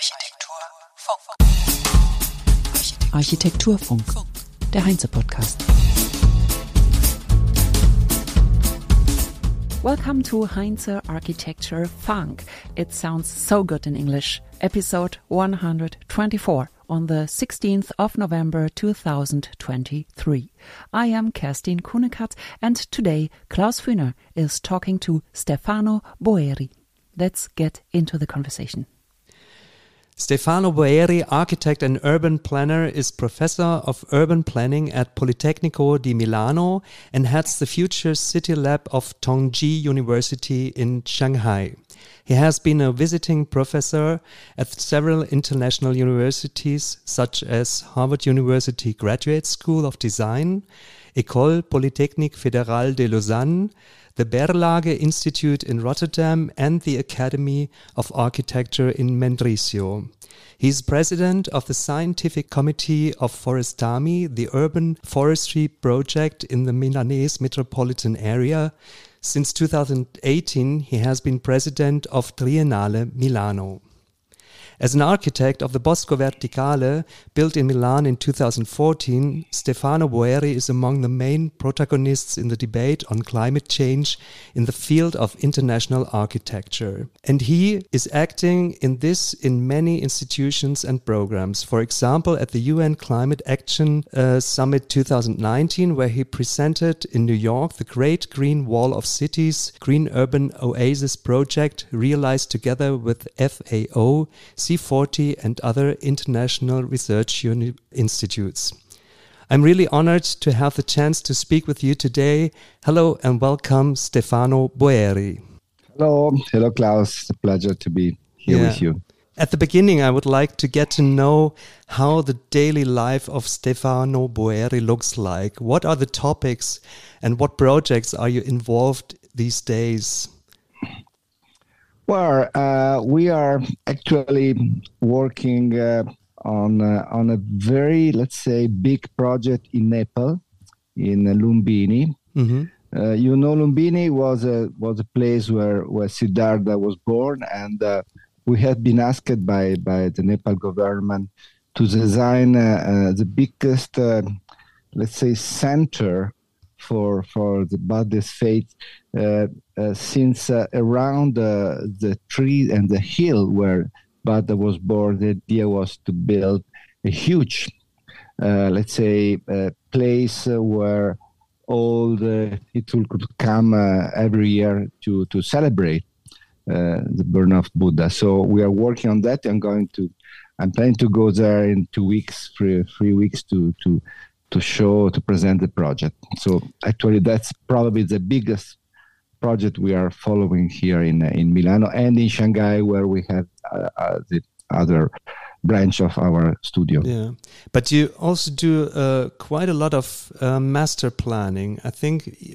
Architekturfunk. Architekturfunk, der Heinze-Podcast. Welcome to Heinze Architecture Funk. It sounds so good in English. Episode 124 on the 16th of November 2023. I am Kerstin Kunekatz and today Klaus Fühner is talking to Stefano Boeri. Let's get into the conversation. Stefano Boeri, architect and urban planner, is professor of urban planning at Politecnico di Milano and heads the Future City Lab of Tongji University in Shanghai. He has been a visiting professor at several international universities, such as Harvard University Graduate School of Design, École Polytechnique Fédérale de Lausanne, the Berlage Institute in Rotterdam, and the Academy of Architecture in Mendrisio. He is president of the scientific committee of Forestami, the urban forestry project in the Milanese metropolitan area. Since 2018, he has been president of Triennale Milano. As an architect of the Bosco Verticale, built in Milan in 2014, Stefano Boeri is among the main protagonists in the debate on climate change in the field of international architecture. And he is acting in this in many institutions and programs. For example, at the UN Climate Action uh, Summit 2019, where he presented in New York the Great Green Wall of Cities Green Urban Oasis project realized together with FAO, C40 and other international research institutes. I'm really honored to have the chance to speak with you today. Hello and welcome, Stefano Boeri. Hello, hello, Klaus. It's a pleasure to be here yeah. with you. At the beginning, I would like to get to know how the daily life of Stefano Boeri looks like. What are the topics and what projects are you involved these days? Well, uh, we are actually working uh, on uh, on a very, let's say, big project in Nepal, in Lumbini. Mm-hmm. Uh, you know, Lumbini was a was a place where where Siddhartha was born, and uh, we had been asked by by the Nepal government to design uh, the biggest, let's say, center for for the Buddhist faith Uh, uh, since uh, around uh, the tree and the hill where Buddha was born, the idea was to build a huge, let's say, place where all the people could come every year to to celebrate the birth of Buddha. So we are working on that. I'm going to I'm planning to go there in two weeks, three, three weeks to to to show to present the project. So actually, that's probably the biggest project we are following here in in Milano and in Shanghai, where we have uh, uh, the other branch of our studio. Yeah, but you also do uh, quite a lot of uh, master planning. I think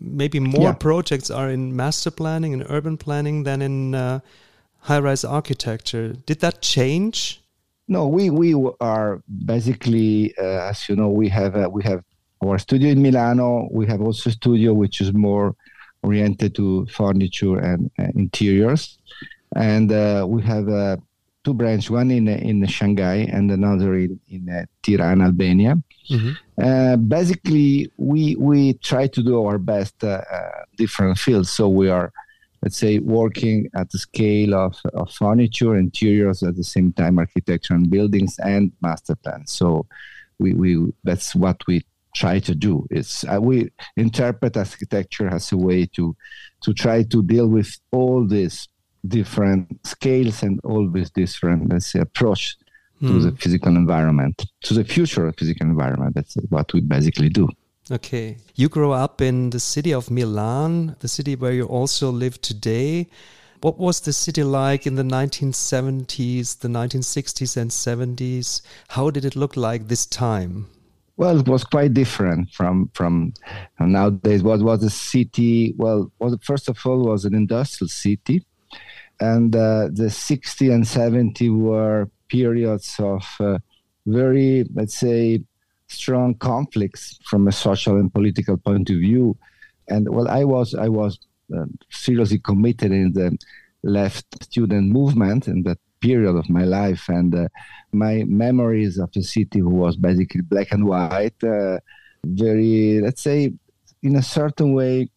maybe more yeah. projects are in master planning and urban planning than in uh, high-rise architecture. Did that change? No, we we are basically, uh, as you know, we have uh, we have our studio in Milano. We have also a studio which is more oriented to furniture and uh, interiors, and uh, we have uh, two branches, one in in Shanghai and another in in uh, Tirana, Albania. Mm-hmm. basically, we we try to do our best different fields. So we are let's say, working at the scale of, of furniture, interiors, at the same time, architecture and buildings and master plans. So we, we that's what we try to do. It's uh, we interpret architecture as a way to to try to deal with all these different scales and all these different let's say approach mm. to the hmm. physical environment, to the future of physical environment. That's what we basically do. Okay. You grew up in the city of Milan, the city where you also live today. What was the city like in the 1970s, the 1960s, and 70s? How did it look like this time? Well, it was quite different from from nowadays. What was a city? Well, well, first of all, was an industrial city, and uh, the 60 and 70 were periods of uh, very, let's say, strong conflicts from a social and political point of view. And well, I was I was uh, seriously committed in the left student movement in that period of my life, and uh, my memories of the city who was basically black and white, uh, very let's say, in a certain way,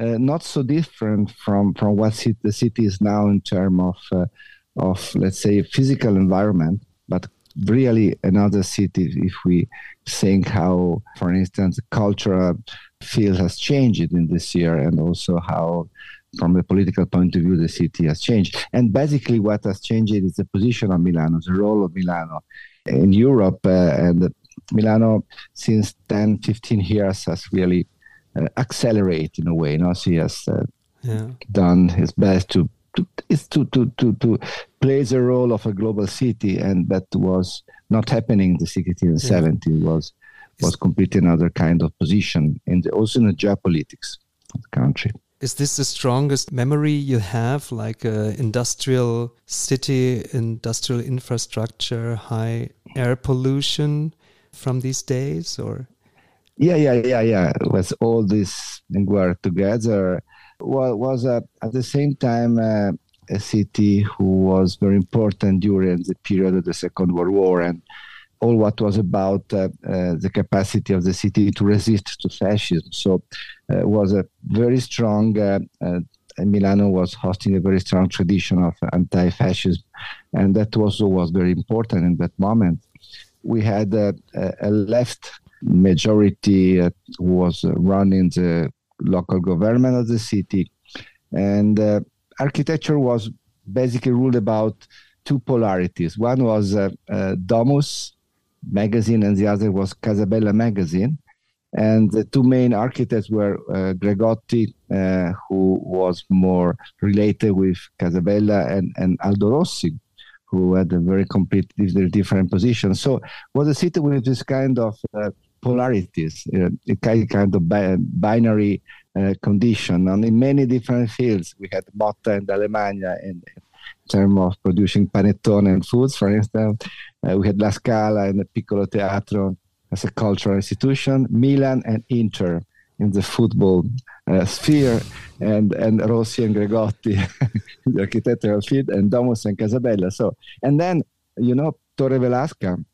uh, not so different from from what the city is now in terms of uh, of let's say physical environment, but really another city if we think how, for instance, cultural field has changed in this year, and also how from a political point of view, the city has changed. And basically, what has changed is the position of Milano, the role of Milano in Europe. Uh, and Milano, since 10, 15 years, has really uh, accelerated in a way. You know? So he has uh, yeah. done his best to, to, to, to, to, to play the role of a global city, and that was not happening in the 60s and yeah. 70s. was was completely another kind of position, in the, also in the geopolitics of the country. Is this the strongest memory you have, like uh, industrial city, industrial infrastructure, high air pollution from these days, or? Yeah, yeah, yeah, yeah. Was all this work together well, was at the same time uh, a city who was very important during the period of the Second World War and all what was about uh, uh, the capacity of the city to resist to fascism. So uh, was a very strong. Uh, uh, Milano was hosting a very strong tradition of anti-fascism, and that also was very important in that moment. We had a, a left majority who was running the local government of the city, and architecture was basically ruled about two polarities. One was uh, uh, Domus, magazine and the other was Casabella magazine. And the two main architects were uh, Gregotti, uh, who was more related with Casabella, and, and Aldo Rossi, who had a very complete, very different position. So was a city with this kind of uh, polarities, uh, a kind of bi- binary uh, condition. And in many different fields, we had Motta and Alemagna in, in terms of producing panettone and foods, for instance. Uh, we had La Scala and the Piccolo Teatro as a cultural institution, Milan and Inter in the football uh, sphere, and, and Rossi and Gregotti, the architectural field, and Domus and Casabella. So, and then, you know, Torre Velasca,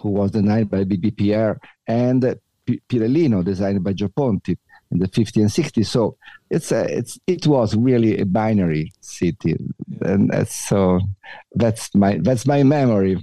who was designed by BBPR, and P- Pirellino, designed by Gio Ponti in the 50s and 60s. So it's a, it's it was really a binary city, and that's, so that's my that's my memory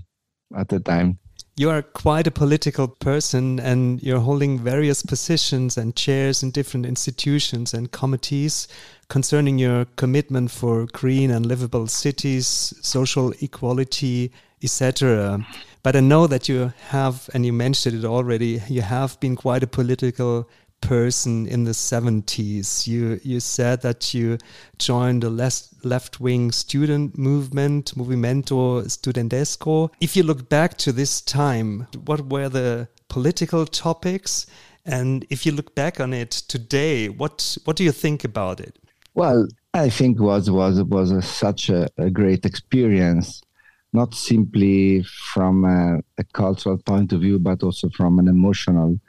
at the time. You are quite a political person and you're holding various positions and chairs in different institutions and committees concerning your commitment for green and livable cities, social equality, etc. But I know that you have, and you mentioned it already, you have been quite a political person in the 70s. You you said that you joined the left wing student movement, Movimento Studentesco. If you look back to this time, what were the political topics? And if you look back on it today, what what do you think about it? Well, I think was was was a, such a, a, great experience, not simply from a, a cultural point of view, but also from an emotional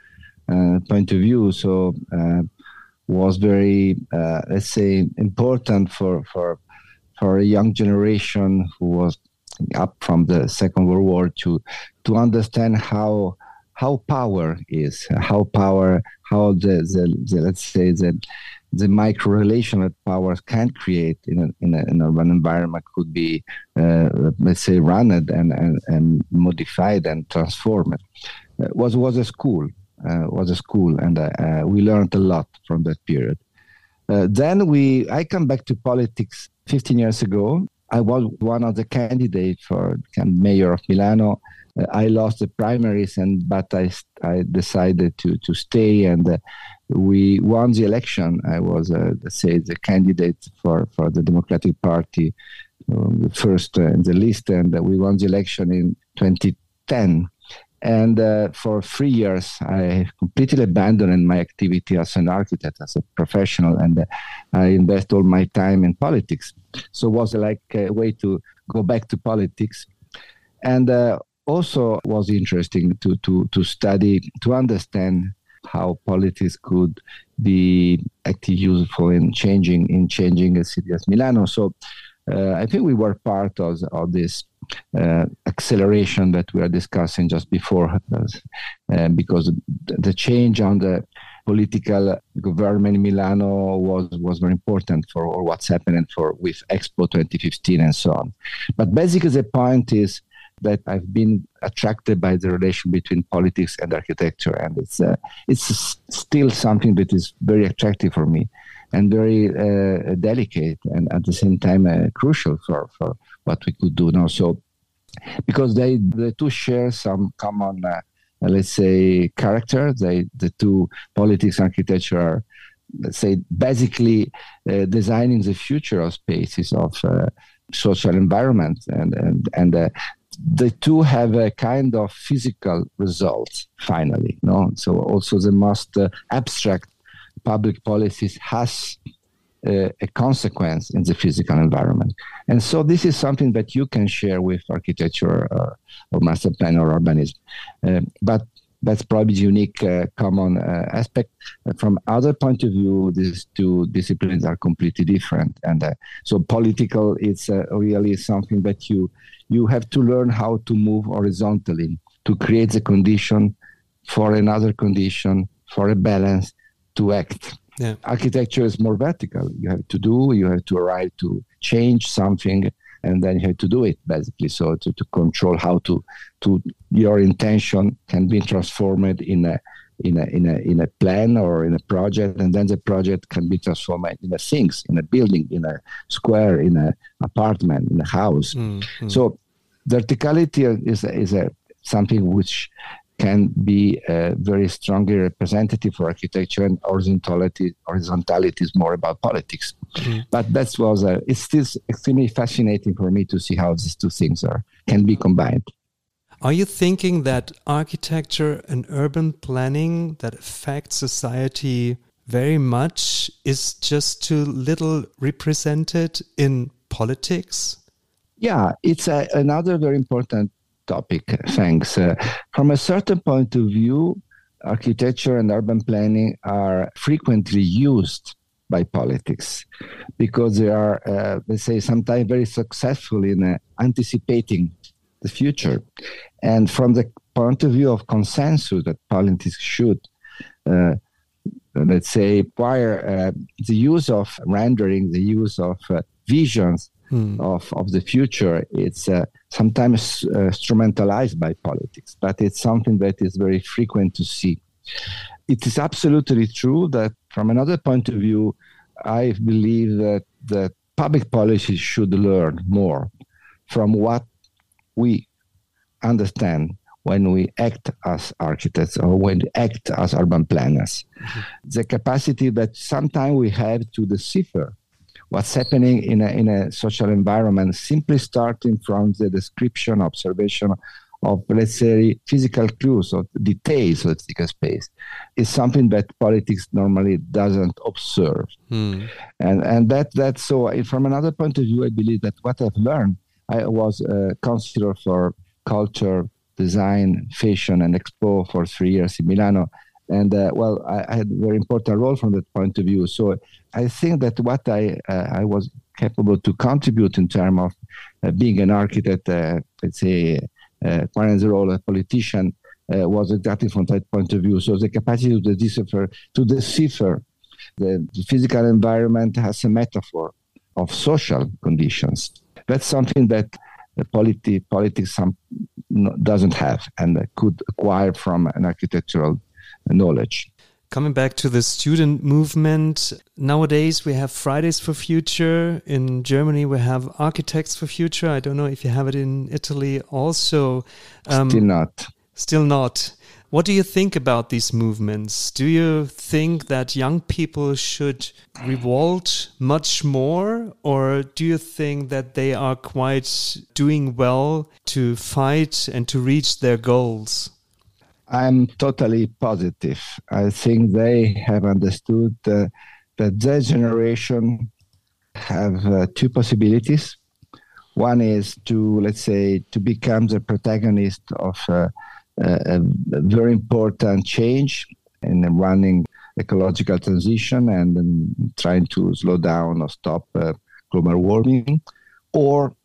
point of view. So uh, was very, uh, let's say, important for for for a young generation who was up from the Second World War to to understand how how power is, how power, how the, the, the let's say the the micro relation that powers can create in, a, in, a, an urban environment could be, uh, let's say, run and, and, and modified and transformed. Was was a school uh, was a school, and uh, uh, we learned a lot from that period. then we, I come back to politics 15 years ago. I was one of the candidates for mayor of Milano. Uh, I lost the primaries, and but I I decided to to stay, and uh, we won the election. I was uh, let's say the candidate for for the Democratic Party, um, first in the list, and we won the election in 2010. And uh, for three years, I completely abandoned my activity as an architect, as a professional, and uh, I invest all my time in politics. So it was like a way to go back to politics. And uh, also was interesting to, to, to study, to understand how politics could be actually useful in changing in changing a city as Milano. So uh, I think we were part of, of this uh, acceleration that we are discussing just before, uh, because the change on the political government in Milano was was very important for what's happening for with Expo 2015 and so on. But basically, the point is that I've been attracted by the relation between politics and architecture, and it's uh, it's still something that is very attractive for me and very uh, delicate and at the same time uh, crucial for, for what we could do now. So, because they the two share some common, uh, let's say, character. They the two politics architecture are, let's say, basically uh, designing the future of spaces of uh, social environment and and and. Uh, the two have a kind of physical result finally no so also the most abstract public policies has uh, a consequence in the physical environment. And so this is something that you can share with architecture uh, or master plan or urbanism. Uh, but that's probably unique uh, common uh, aspect. from other point of view, these two disciplines are completely different. And uh, so political is really something that you you have to learn how to move horizontally to create the condition for another condition for a balance to act. Yeah. Architecture is more vertical. You have to do, you have to arrive to change something, and then you have to do it basically. So to, to control how to to your intention can be transformed in a in a in a in a plan or in a project, and then the project can be transformed in a things, in a building, in a square, in a apartment, in a house. Mm-hmm. So verticality is is a something which can be uh, very strongly representative for architecture and horizontality horizontality is more about politics. Mm. but that was uh, it's still extremely fascinating for me to see how these two things are can be combined. Are you thinking that architecture and urban planning that affects society very much is just too little represented in politics? Yeah it's a, another very important topic. Thanks. Uh, from a certain point of view, architecture and urban planning are frequently used by politics because they are, uh, let's say, sometimes very successful in uh, anticipating the future. And from the point of view of consensus that politics should, uh, let's say, acquire uh, the use of rendering, the use of uh, visions hmm. of, of the future, it's sometimes uh, instrumentalized by politics, but it's something that is very frequent to see. It is absolutely true that, from another point of view, I believe that that public policy should learn more from what we understand when we act as architects or when we act as urban planners. Mm-hmm. The capacity that sometimes we have to decipher what's happening in a, in a social environment, simply starting from the description, observation of, let's say, physical clues or details of the physical space, is something that politics normally doesn't observe. Hmm. And, and that, that's so, from another point of view, I believe that what I've learned, I was a counselor for culture, design, fashion, and expo for three years in Milano and uh, well, I, I, had a very important role from that point of view. So I think that what I uh, I was capable to contribute in terms of uh, being an architect, uh, let's say, uh, the role of a politician, uh, was exactly from that point of view. So the capacity to decipher, to decipher the, physical environment as a metaphor of social conditions. That's something that politi- politics some, doesn't have and could acquire from an architectural knowledge. Coming back to the student movement, nowadays we have Fridays for Future. In Germany, we have Architects for Future. I don't know if you have it in Italy also. Um, still not. Still not. What do you think about these movements? Do you think that young people should revolt much more, or do you think that they are quite doing well to fight and to reach their goals? I'm totally positive. I think they have understood uh, that their generation have uh, two possibilities. One is to, let's say, to become the protagonist of uh, a, a, very important change in running ecological transition and trying to slow down or stop uh, global warming, or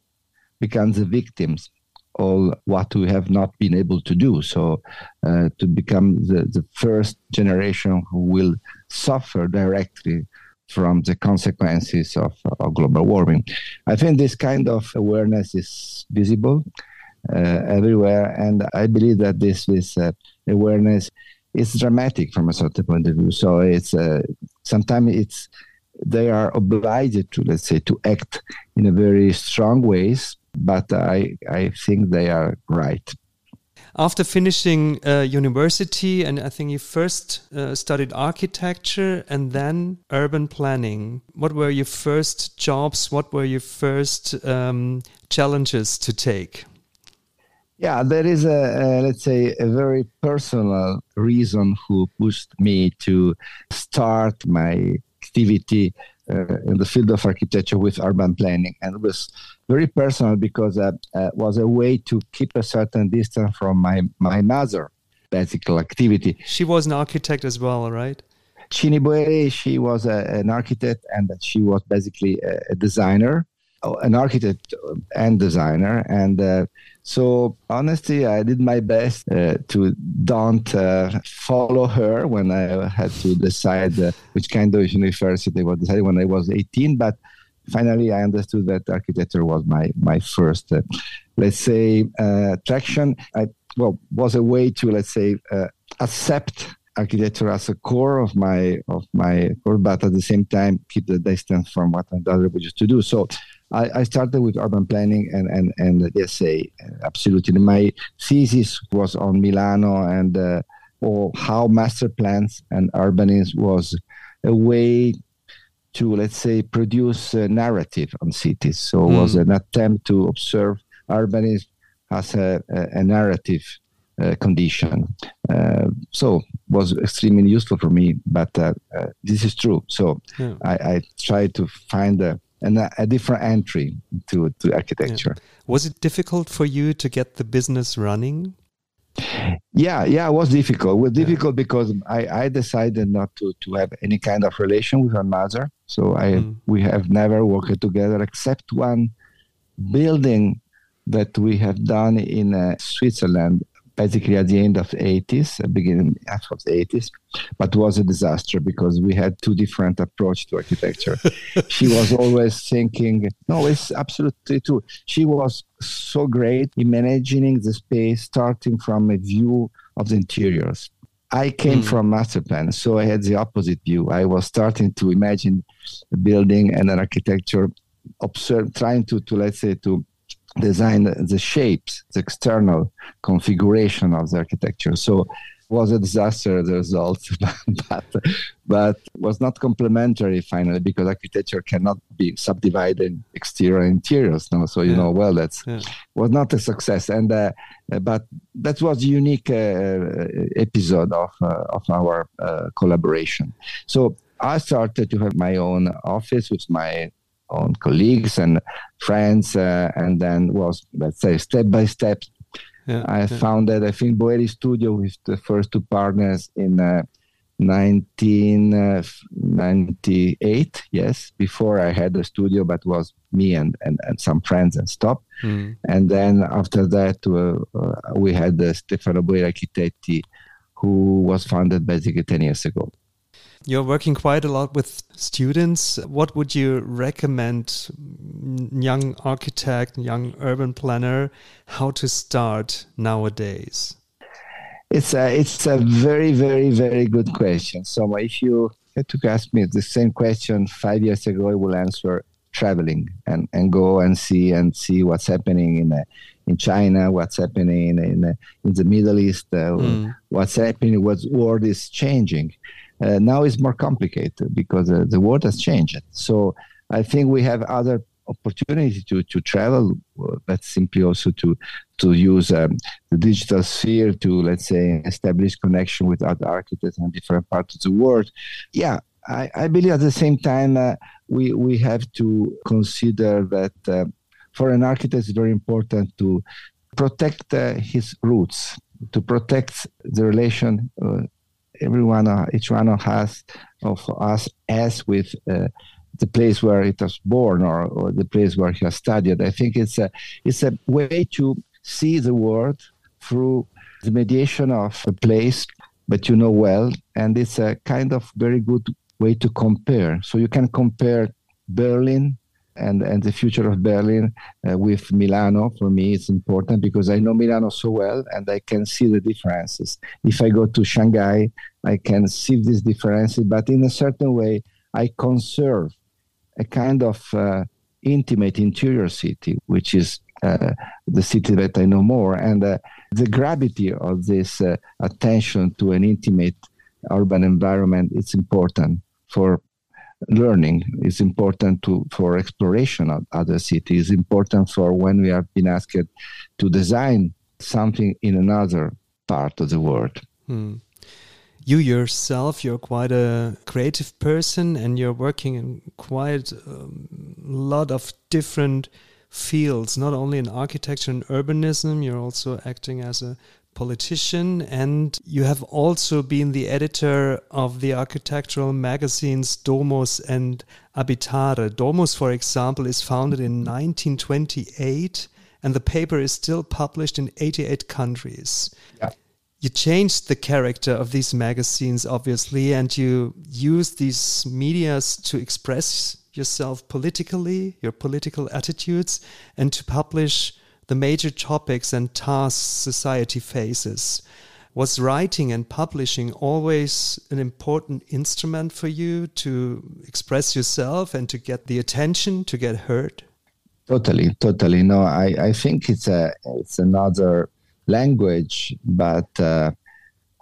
become the victims all what we have not been able to do. So, uh, to become the, the first generation who will suffer directly from the consequences of, of global warming. I think this kind of awareness is visible uh, everywhere, and I believe that this, this uh, awareness is dramatic from a certain point of view. So, it's uh, sometimes it's they are obliged to let's say to act in a very strong ways but I, I think they are right. After finishing uh, university, and I think you first uh, studied architecture and then urban planning. What were your first jobs? What were your first um, challenges to take? Yeah, there is a, a, let's say a very personal reason who pushed me to start my activity in the field of architecture with urban planning, and it was very personal because it uh, uh, was a way to keep a certain distance from my my mother, basic activity. She was an architect as well, right? Cini she was a, an architect and she was basically a, a designer, an architect and designer, and uh, so honestly, I did my best uh, to don't uh, follow her when I had to decide uh, which kind of university I was deciding when I was 18. But finally, I understood that architecture was my my first, uh, let's say, uh, attraction. I well was a way to let's say uh, accept architecture as a core of my of my core, but at the same time keep the distance from what i'm used to do. So I, I, started with urban planning and and and yes, say absolutely. My thesis was on Milano and uh, or how master plans and urbanism was a way to let's say produce a narrative on cities. So mm. it was hmm. an attempt to observe urbanism as a, a, a narrative uh, condition. Uh, so was extremely useful for me. But uh, uh this is true. So yeah. I, I try to find a and a, a different entry to, to architecture. Yeah. Was it difficult for you to get the business running? Yeah, yeah, it was difficult. It was difficult yeah. because I, I decided not to, to have any kind of relation with her mother. So I mm. we have never worked together except one building that we have done in uh, Switzerland basically at the end of the 80s, beginning of the 80s, but was a disaster because we had two different approach to architecture. she was always thinking, no, it's absolutely true. She was so great in managing the space, starting from a view of the interiors. I came mm. from master plan, so I had the opposite view. I was starting to imagine a building and an architecture, observe, trying to, to let's say, to design the shapes, the external configuration of the architecture. So was a disaster the result, but but was not complementary finally because architecture cannot be subdivided in exterior and interiors. No, so you yeah. know well that's yeah. was not a success, and uh, but that was a unique uh, episode of uh, of our uh, collaboration. So I started to have my own office with my own colleagues and friends, uh, and then was let's say step by step. Yeah, I yeah. founded I think Boeri Studio with the first two partners in uh, 1998. Uh, yes, before I had a studio, but was me and, and, and some friends and stop. Mm. And then after that, uh, uh, we had uh, Stefano Boeri Architetti, who was founded basically 10 years ago. You're working quite a lot with students. What would you recommend young architect, young urban planner, how to start nowadays? It's a, it's a very, very, very good question. So if you had to ask me the same question five years ago, I will answer traveling and, and go and see and see what's happening in uh, in China, what's happening in in, in the Middle East, uh, mm. what's happening, what world is changing. Uh, now it's more complicated because uh, the world has changed. So I think we have other opportunity to, to travel, uh, but simply also to to use um, the digital sphere to let's say establish connection with other architects in different parts of the world. Yeah, I, I believe at the same time uh, we we have to consider that uh, for an architect it's very important to protect uh, his roots, to protect the relation everyone, uh, each one of us, of us, as with uh, the place where it was born or, or the place where he has studied. I think it's a it's a way to see the world through the mediation of a place that you know well, and it's a kind of very good way to compare. So you can compare Berlin and, and the future of Berlin uh, with Milano. For me, is important because I know Milano so well and I can see the differences. If I go to Shanghai, I can see these differences, but in a certain way, I conserve a kind of uh, intimate interior city, which is uh, the city that I know more. And uh, the gravity of this uh, attention to an intimate urban environment is important for learning is important to for exploration of other cities important for when we have been asked to design something in another part of the world hmm. you yourself you're quite a creative person and you're working in quite a lot of different fields not only in architecture and urbanism you're also acting as a politician, and you have also been the editor of the architectural magazines Domus and Abitare. Domus, for example, is founded in 1928, and the paper is still published in 88 countries. Yeah. You changed the character of these magazines, obviously, and you use these medias to express yourself politically, your political attitudes, and to publish the major topics and tasks society faces. Was writing and publishing always an important instrument for you to express yourself and to get the attention, to get heard? Totally, totally. No, I, I think it's a it's another language, but uh,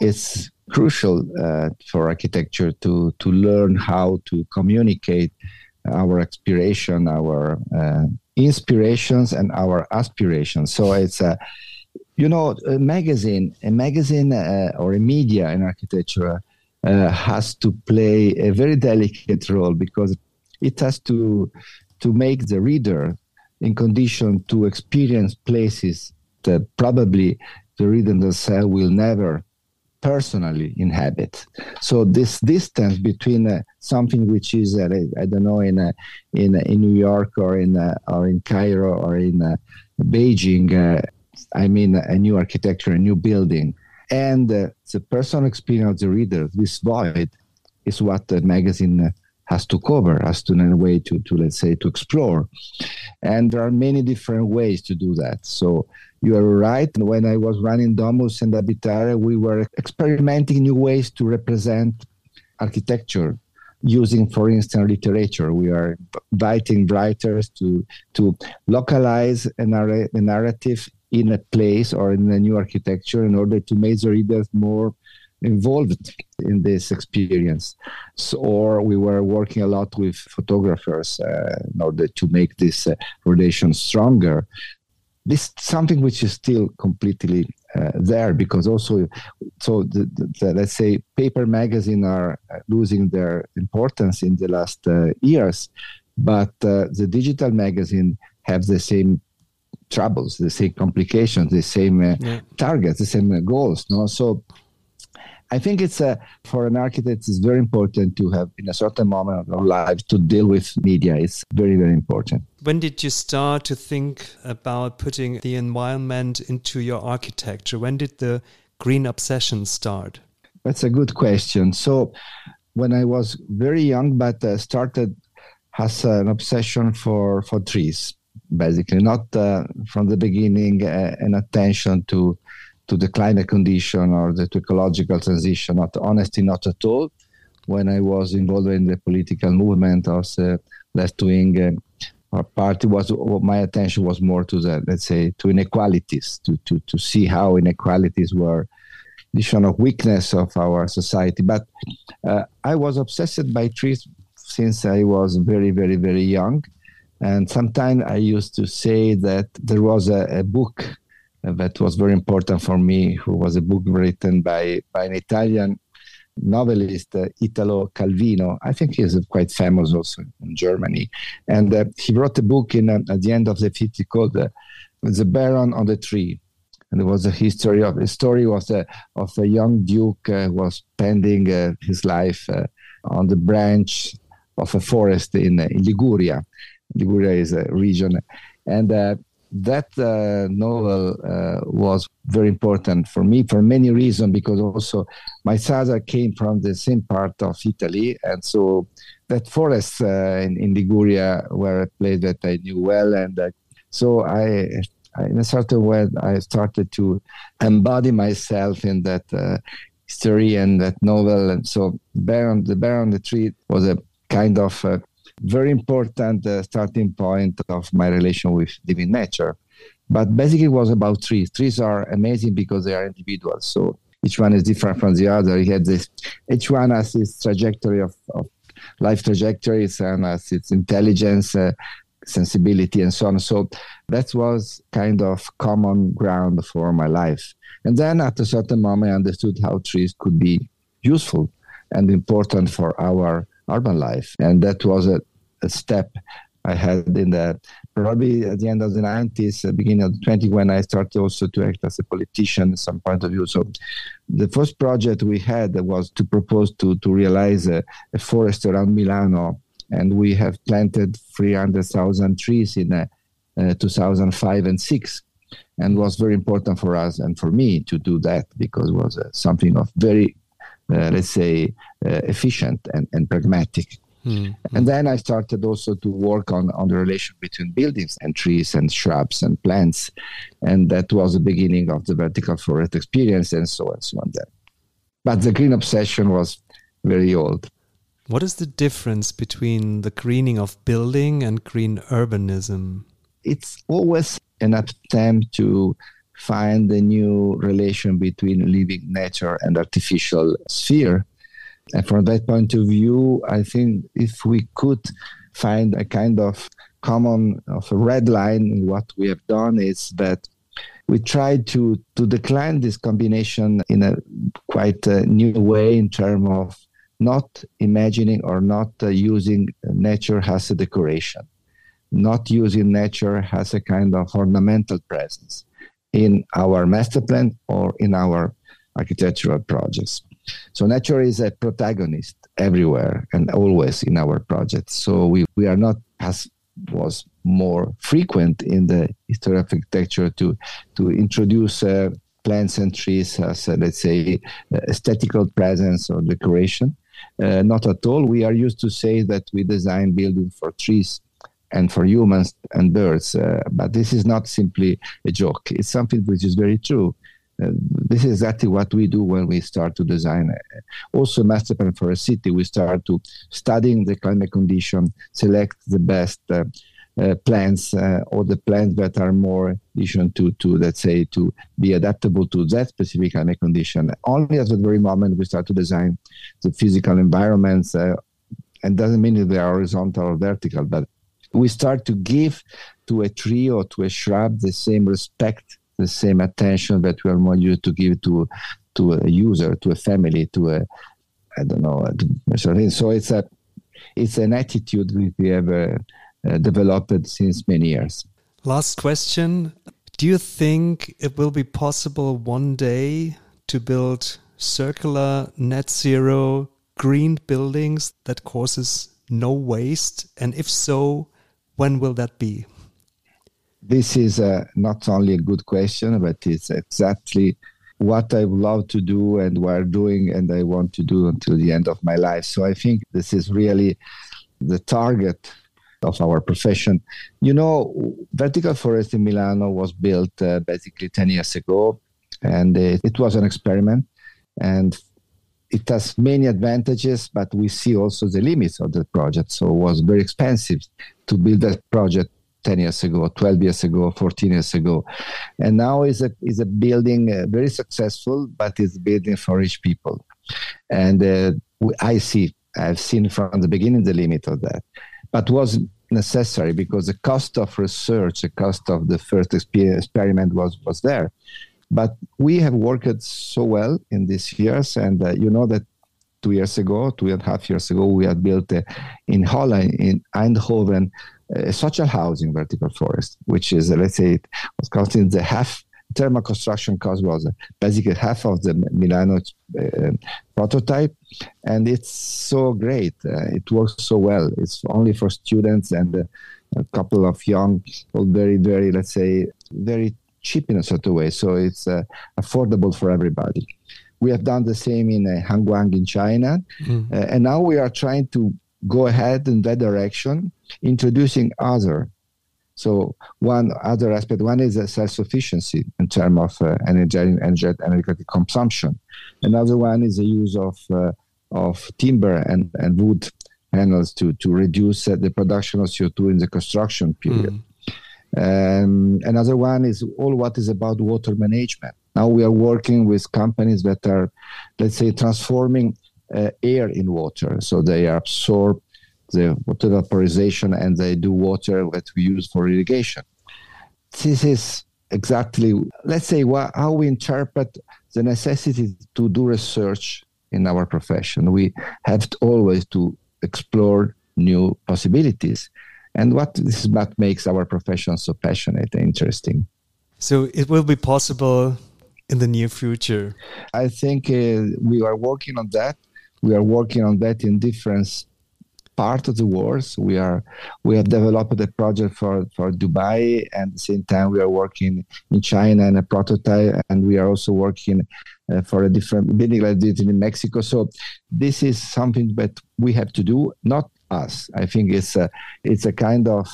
it's crucial uh, for architecture to to learn how to communicate our aspiration, our uh, inspirations and our aspirations. So it's a, you know, a magazine, a magazine uh, or a media in architecture uh, has to play a very delicate role because it has to to make the reader in condition to experience places that probably the reader themselves will never personally inhabit. So this distance between uh, something which is uh, I don't know in uh, in uh, in New York or in uh, or in Cairo or in uh, Beijing, I mean a new architecture, a new building, and the personal experience of the reader, this void, is what the magazine has to cover, has to in a way to, to let's say to explore. And there are many different ways to do that. So you are right. When I was running Domus and Abitare, we were experimenting new ways to represent architecture using, for instance, literature. We are inviting writers to to localize a, narr- a narrative in a place or in a new architecture in order to make the readers more involved in this experience. So, or we were working a lot with photographers uh, in order to make this uh, relation stronger. This something which is still completely uh, there because also, so the, the, let's say paper magazine are uh, losing their importance in the last uh, years, but uh, the digital magazine have the same troubles, the same complications, the same yeah. targets, the same goals. No, so I think it's a, for an architect, it's very important to have in a certain moment of life to deal with media. It's very, very important. When did you start to think about putting the environment into your architecture? When did the green obsession start? That's a good question. So, when I was very young, but uh, started as an obsession for, for trees, basically, not uh, from the beginning uh, an attention to to the climate condition or the ecological transition. Not honestly, not at all. When I was involved in the political movement of the left wing uh, party, was my attention was more to the let's say to inequalities, to to to see how inequalities were the of weakness of our society. But uh, I was obsessed by trees since I was very very very young. And sometimes I used to say that there was a, a book that was very important for me, who was a book written by, by an Italian novelist, uh, Italo Calvino. I think he's quite famous also in Germany. And uh, he wrote a book in, uh, at the end of the 50s called uh, The Baron on the Tree. And it was a history of the story was uh, of a young duke uh, who was spending his life on the branch of a forest in, in Liguria. Liguria is a region, and uh, that uh, novel uh, was very important for me for many reasons because also my father came from the same part of Italy, and so that forest uh, in, in, Liguria were a place that I knew well, and uh, so I, I, in a certain way, I started to embody myself in that uh, story and that novel, and so the Baron on the Tree was a kind of very important uh, starting point of my relation with living nature. But basically, it was about trees. Trees are amazing because they are individuals. So each one is different from the other. He had this. Each one has its trajectory of, of life trajectories and has its intelligence, uh, sensibility, and so on. So that was kind of common ground for my life. And then at a certain moment, I understood how trees could be useful and important for our urban life. And that was a, a step I had in the probably at the end of the 90s, uh, beginning of the 20s, when I started also to act as a politician some point of view. So the first project we had was to propose to, to realize a, a forest around Milano. And we have planted 300,000 trees in uh, uh, 2005 and 6 and was very important for us and for me to do that because it was uh, something of very uh, let's say, efficient and, and pragmatic. Mm-hmm. And then I started also to work on, on the relation between buildings and trees and shrubs and plants. And that was the beginning of the vertical forest experience and so on and so on. Then. But the green obsession was very old. What is the difference between the greening of building and green urbanism? It's always an attempt to find a new relation between living nature and artificial sphere. And from that point of view, I think if we could find a kind of common of a red line in what we have done is that we try to to decline this combination in a quite a new way in terms of not imagining or not uh, using nature as a decoration, not using nature as a kind of ornamental presence, in our master plan or in our architectural projects. So nature is a protagonist everywhere and always in our projects. So we, we are not as was more frequent in the history of architecture to to introduce uh, plants and trees as uh, let's say uh, aesthetical presence or decoration. Uh, not at all. We are used to say that we design buildings for trees and for humans and birds. Uh, but this is not simply a joke. It's something which is very true. Uh, this is exactly what we do when we start to design. Uh, also, master plan for a city, we start to studying the climate condition, select the best uh, uh, plants uh, or the plants that are more addition to, to, let's say, to be adaptable to that specific climate condition. Only at the very moment we start to design the physical environments, and doesn't mean they are horizontal or vertical, but we start to give to a tree or to a shrub the same respect, the same attention that we are more used to give to to a user, to a family, to a I don't know, so it's a it's an attitude we have uh, uh, developed since many years. Last question: Do you think it will be possible one day to build circular, net zero, green buildings that causes no waste? And if so, when will that be? This is uh, not only a good question, but it's exactly what I love to do and I'm doing and I want to do until the end of my life. So I think this is really the target of our profession. You know, Vertical Forest in Milano was built uh, basically 10 years ago, and it, it was an experiment. And it has many advantages, but we see also the limits of the project. So it was very expensive to build that project 10 years ago, 12 years ago, 14 years ago. And now is a, is a building uh, very successful, but it's building for rich people. And uh, I see, I've seen from the beginning the limit of that. But was necessary because the cost of research, the cost of the first experiment was, was there. But we have worked so well in these years, and uh, you know that two years ago, two and a half years ago, we had built uh, in Holland, in Eindhoven, social housing vertical forest, which is, uh, let's say, it was costing the half thermal construction cost was basically half of the Milano uh, prototype, and it's so great. Uh, it works so well. It's only for students and uh, a couple of young, very, very, let's say, very cheap in a sort of way. So it's uh, affordable for everybody. We have done the same in uh, Huanggang in China, mm. and now we are trying to go ahead in that direction, introducing other so one other aspect, one is self-sufficiency in terms of uh, energy, energy, energetic consumption. Another one is the use of uh, of timber and, and wood panels to to reduce uh, the production of CO2 in the construction period. Mm. Um, another one is all what is about water management. Now we are working with companies that are, let's say, transforming uh, air in water. So they absorb the water vaporization and they do water that we use for irrigation. This is exactly, let's say, how we interpret the necessity to do research in our profession. We have to always to explore new possibilities. And what this is what makes our profession so passionate and interesting. So it will be possible in the near future. I think uh, we are working on that. We are working on that in different part of the wars. We are we have developed a project for for Dubai, and at the same time we are working in China and a prototype, and we are also working uh, for a different building like this in Mexico. So this is something that we have to do, not us. I think it's a it's a kind of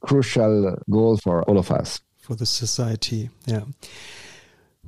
crucial goal for all of us for the society. Yeah.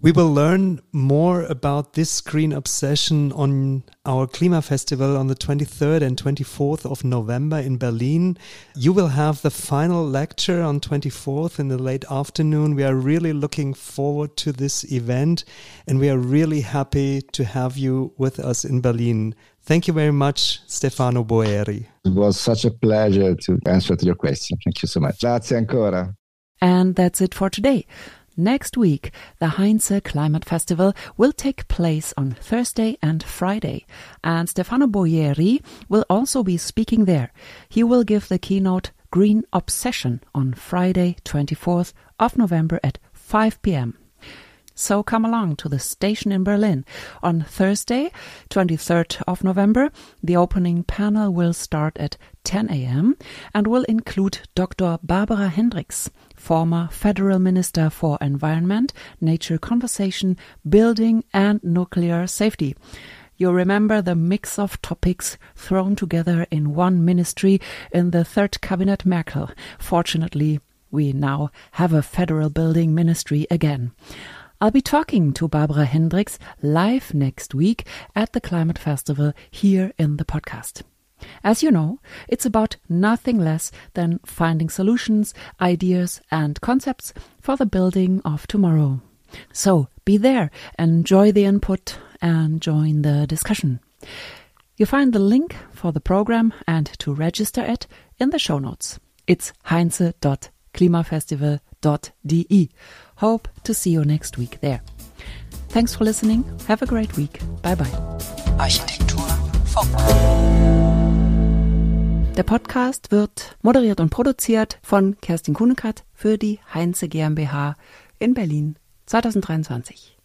We will learn more about this green obsession on our Klima Festival on the 23rd and 24th of November in Berlin. You will have the final lecture on 24th in the late afternoon. We are really looking forward to this event and we are really happy to have you with us in Berlin. Thank you very much, Stefano Boeri. It was such a pleasure to answer to your question. Thank you so much. Grazie ancora. And that's it for today. Next week, the Heinze Climate Festival will take place on Thursday and Friday, and Stefano Boeri will also be speaking there. He will give the keynote Green Obsession on Friday, 24th of November at 5 p.m. So come along to the station in Berlin. On Thursday, 23rd of November, the opening panel will start at 10 a.m. and will include Dr. Barbara Hendricks, former Federal Minister for Environment, Nature Conservation, Building and Nuclear Safety. You remember the mix of topics thrown together in one ministry in the third cabinet Merkel. Fortunately, we now have a federal building ministry again. I'll be talking to Barbara Hendricks live next week at the Climate Festival here in the podcast. As you know, it's about nothing less than finding solutions, ideas, and concepts for the building of tomorrow. So be there, enjoy the input, and join the discussion. You find the link for the program and to register it in the show notes. It's heinze.klimafestival.de. Hope to see you next week there. Thanks for listening. Have a great week. Bye bye. Architektur Funk. Der Podcast wird moderiert und produziert von Kerstin Kunekat für die Heinze GmbH in Berlin 2023.